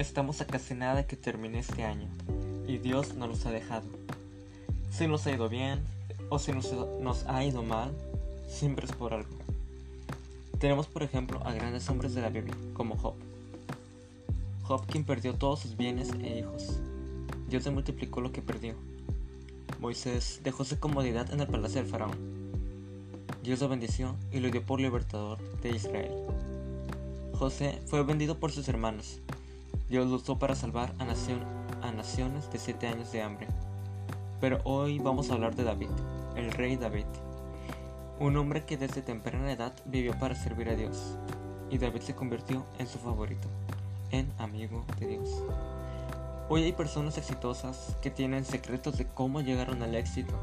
Estamos a casi nada que termine este año y Dios no nos ha dejado. Si nos ha ido bien o si nos, nos ha ido mal, siempre es por algo. Tenemos por ejemplo a grandes hombres de la Biblia, como Job. Job quien perdió todos sus bienes e hijos. Dios le multiplicó lo que perdió. Moisés dejó su comodidad en el palacio del faraón. Dios lo bendició y lo dio por libertador de Israel. José fue vendido por sus hermanos. Dios lo usó para salvar a, a naciones de siete años de hambre. Pero hoy vamos a hablar de David, el rey David. Un hombre que desde temprana edad vivió para servir a Dios. Y David se convirtió en su favorito, en amigo de Dios. Hoy hay personas exitosas que tienen secretos de cómo llegaron al éxito.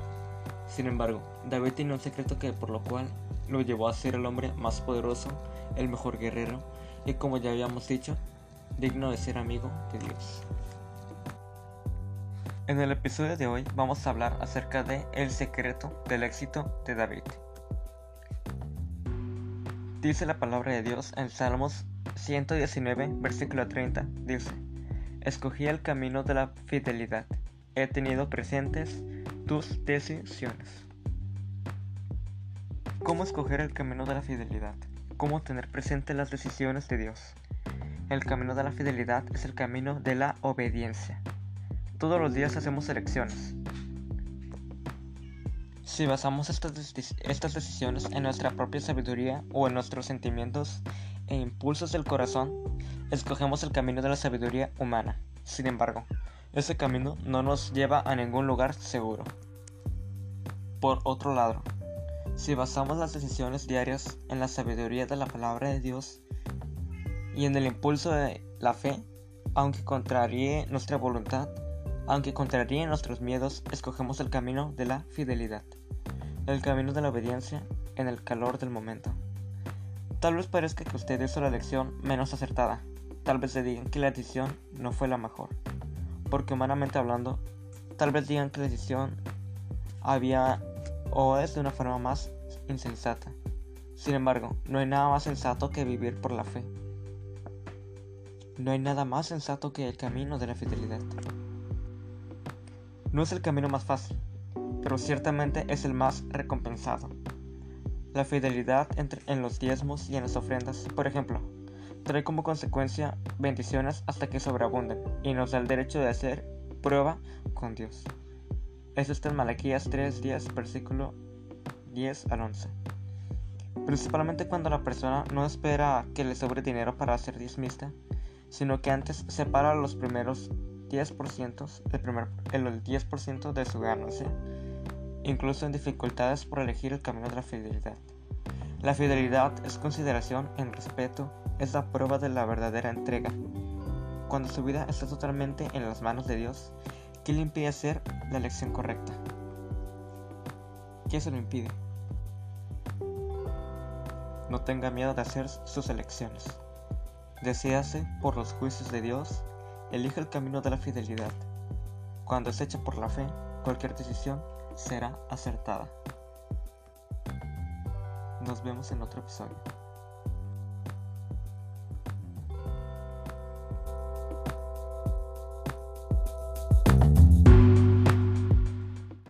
Sin embargo, David tiene un secreto que por lo cual lo llevó a ser el hombre más poderoso, el mejor guerrero y como ya habíamos dicho, digno de ser amigo de Dios. En el episodio de hoy vamos a hablar acerca de el secreto del éxito de David. Dice la palabra de Dios en Salmos 119, versículo 30, dice, Escogí el camino de la fidelidad. He tenido presentes tus decisiones. ¿Cómo escoger el camino de la fidelidad? ¿Cómo tener presente las decisiones de Dios? El camino de la fidelidad es el camino de la obediencia. Todos los días hacemos elecciones. Si basamos estas, estas decisiones en nuestra propia sabiduría o en nuestros sentimientos e impulsos del corazón, escogemos el camino de la sabiduría humana. Sin embargo, ese camino no nos lleva a ningún lugar seguro. Por otro lado, si basamos las decisiones diarias en la sabiduría de la palabra de Dios y en el impulso de la fe, aunque contraríe nuestra voluntad, aunque contraríe nuestros miedos, escogemos el camino de la fidelidad, el camino de la obediencia en el calor del momento. Tal vez parezca que usted hizo la elección menos acertada. Tal vez le digan que la decisión no fue la mejor. Porque humanamente hablando, tal vez digan que la decisión había o es de una forma más insensata. Sin embargo, no hay nada más sensato que vivir por la fe. No hay nada más sensato que el camino de la fidelidad. No es el camino más fácil, pero ciertamente es el más recompensado. La fidelidad entre, en los diezmos y en las ofrendas, por ejemplo, trae como consecuencia bendiciones hasta que sobreabunden y nos da el derecho de hacer prueba con Dios. Eso está en Malaquías 3, 10, versículo 10 al 11. Principalmente cuando la persona no espera que le sobre dinero para hacer diezmista, sino que antes separa los primeros 10%, el, primer, el 10% de su ganancia incluso en dificultades por elegir el camino de la fidelidad. La fidelidad es consideración en respeto, es la prueba de la verdadera entrega. Cuando su vida está totalmente en las manos de Dios, ¿qué le impide hacer la elección correcta? ¿Qué se lo impide? No tenga miedo de hacer sus elecciones. Desease por los juicios de Dios, elige el camino de la fidelidad. Cuando es hecha por la fe, cualquier decisión será acertada. Nos vemos en otro episodio.